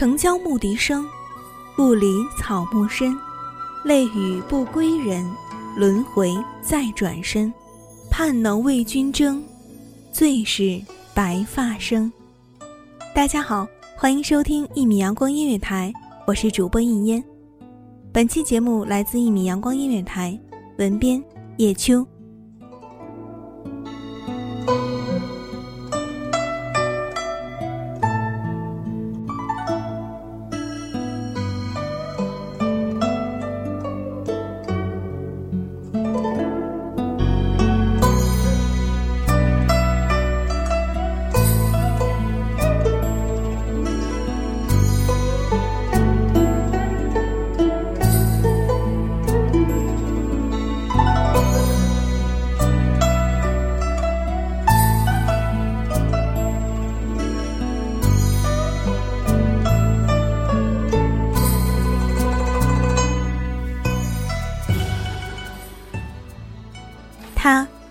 城郊牧笛声，故里草木深。泪雨不归人，轮回再转身。盼能为君争，最是白发生。大家好，欢迎收听一米阳光音乐台，我是主播应烟。本期节目来自一米阳光音乐台，文编叶秋。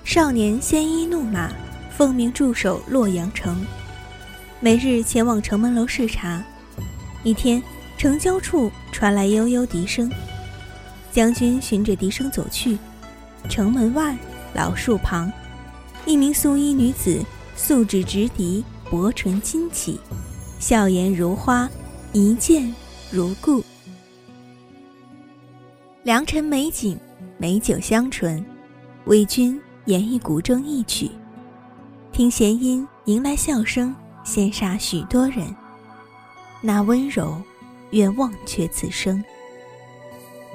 少年鲜衣怒马，奉命驻守洛阳城，每日前往城门楼视察。一天，城郊处传来悠悠笛声，将军循着笛声走去，城门外老树旁，一名素衣女子素指直笛，薄唇轻启，笑颜如花，一见如故。良辰美景，美酒香醇。为君演绎古筝一曲，听弦音迎来笑声，羡煞许多人。那温柔，愿忘却此生。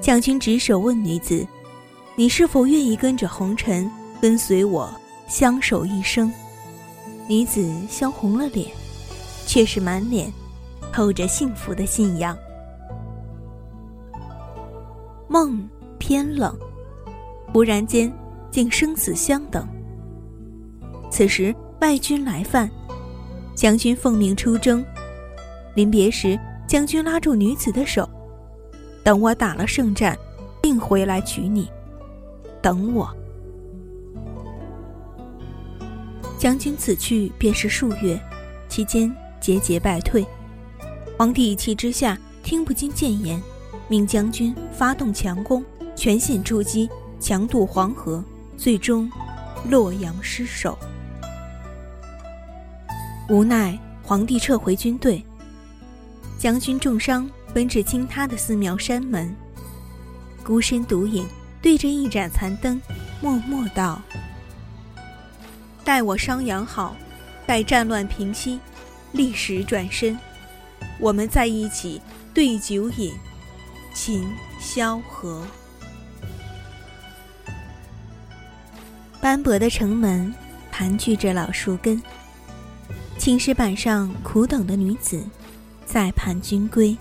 将军执手问女子：“你是否愿意跟着红尘，跟随我相守一生？”女子羞红了脸，却是满脸透着幸福的信仰。梦偏冷，忽然间。竟生死相等。此时外军来犯，将军奉命出征。临别时，将军拉住女子的手：“等我打了胜战，定回来娶你。等我。”将军此去便是数月，期间节节败退。皇帝一气之下，听不进谏言，命将军发动强攻，全线出击，强渡黄河。最终，洛阳失守。无奈皇帝撤回军队，将军重伤，奔至倾塌的寺庙山门，孤身独饮，对着一盏残灯，默默道：“待我伤养好，待战乱平息，立时转身，我们在一起对酒饮，琴萧何。”斑驳的城门，盘踞着老树根。青石板上苦等的女子，在盼君归。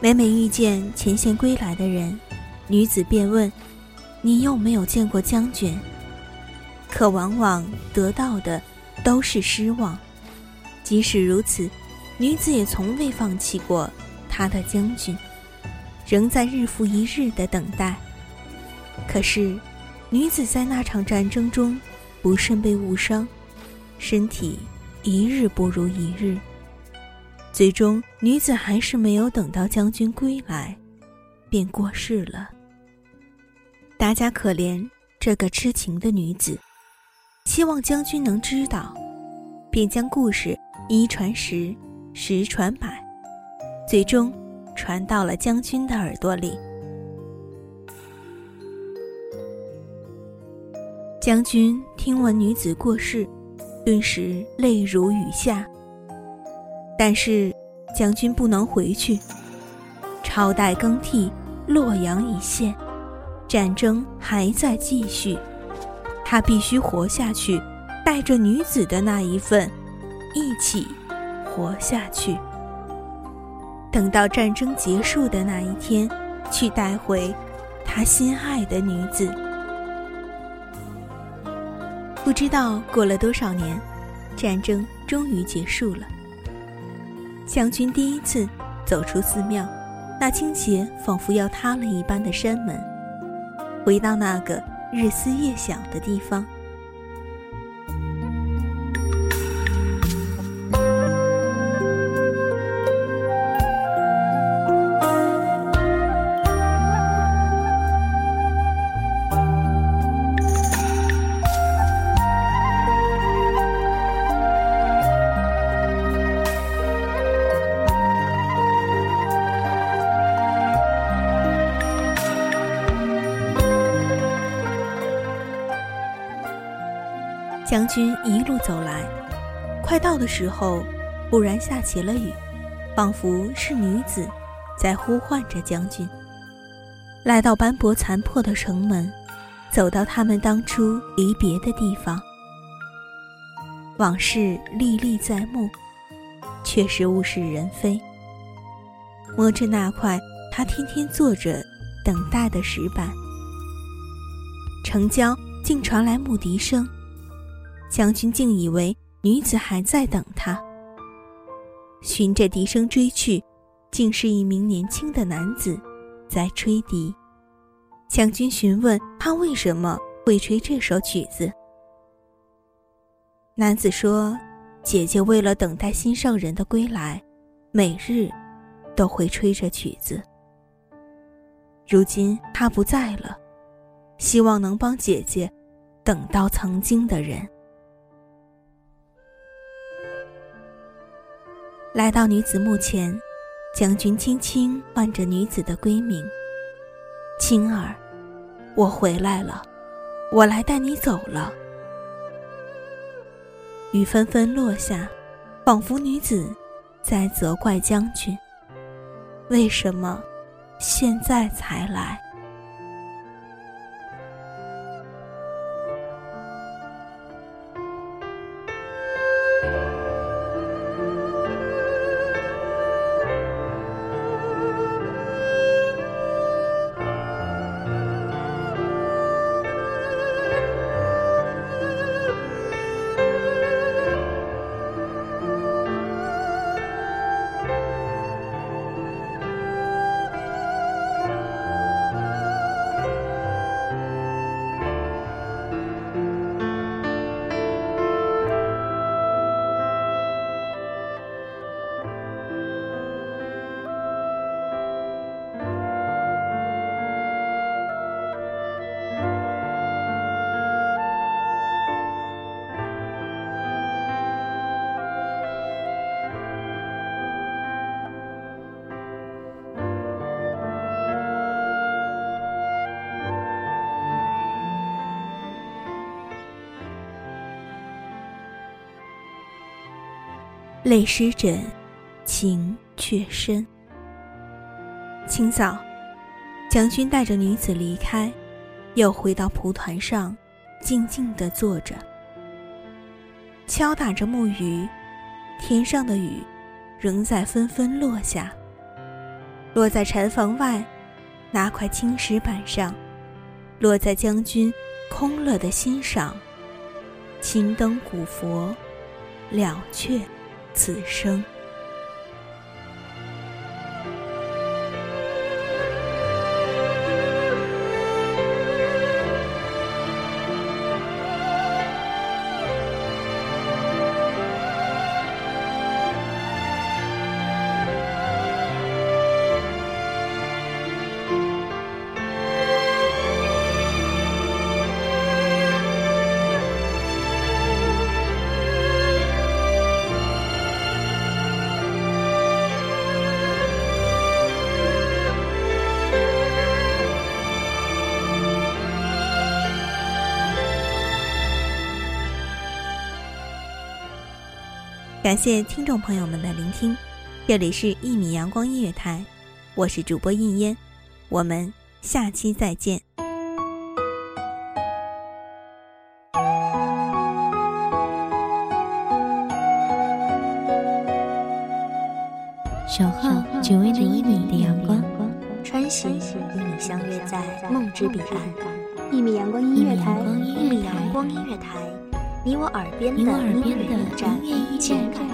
每每遇见前线归来的人，女子便问：“你有没有见过将军？”可往往得到的都是失望。即使如此，女子也从未放弃过她的将军，仍在日复一日的等待。可是，女子在那场战争中不慎被误伤，身体一日不如一日。最终，女子还是没有等到将军归来，便过世了。大家可怜这个痴情的女子，希望将军能知道，便将故事一传十，十传百，最终传到了将军的耳朵里。将军听闻女子过世，顿时泪如雨下。但是，将军不能回去。朝代更替，洛阳已陷，战争还在继续，他必须活下去，带着女子的那一份，一起活下去。等到战争结束的那一天，去带回他心爱的女子。不知道过了多少年，战争终于结束了。将军第一次走出寺庙，那倾斜仿佛要塌了一般的山门，回到那个日思夜想的地方。将军一路走来，快到的时候，忽然下起了雨，仿佛是女子在呼唤着将军。来到斑驳残破的城门，走到他们当初离别的地方，往事历历在目，却是物是人非。摸着那块他天天坐着等待的石板，城郊竟传来牧笛声。将军竟以为女子还在等他，循着笛声追去，竟是一名年轻的男子在吹笛。将军询问他为什么会吹这首曲子，男子说：“姐姐为了等待心上人的归来，每日都会吹着曲子。如今他不在了，希望能帮姐姐等到曾经的人。”来到女子墓前，将军轻轻唤着女子的闺名：“青儿，我回来了，我来带你走了。”雨纷纷落下，仿佛女子在责怪将军：“为什么现在才来？”泪湿枕，情却深。清早，将军带着女子离开，又回到蒲团上，静静地坐着，敲打着木鱼。天上的雨，仍在纷纷落下，落在禅房外那块青石板上，落在将军空了的心上。青灯古佛，了却此生。感谢听众朋友们的聆听，这里是《一米阳光音乐台》，我是主播应烟，我们下期再见。守候只为那一米的阳光，穿行与你相约在梦之彼岸。一米阳光音乐台，一米阳光音乐台。你我耳边的音乐驿站，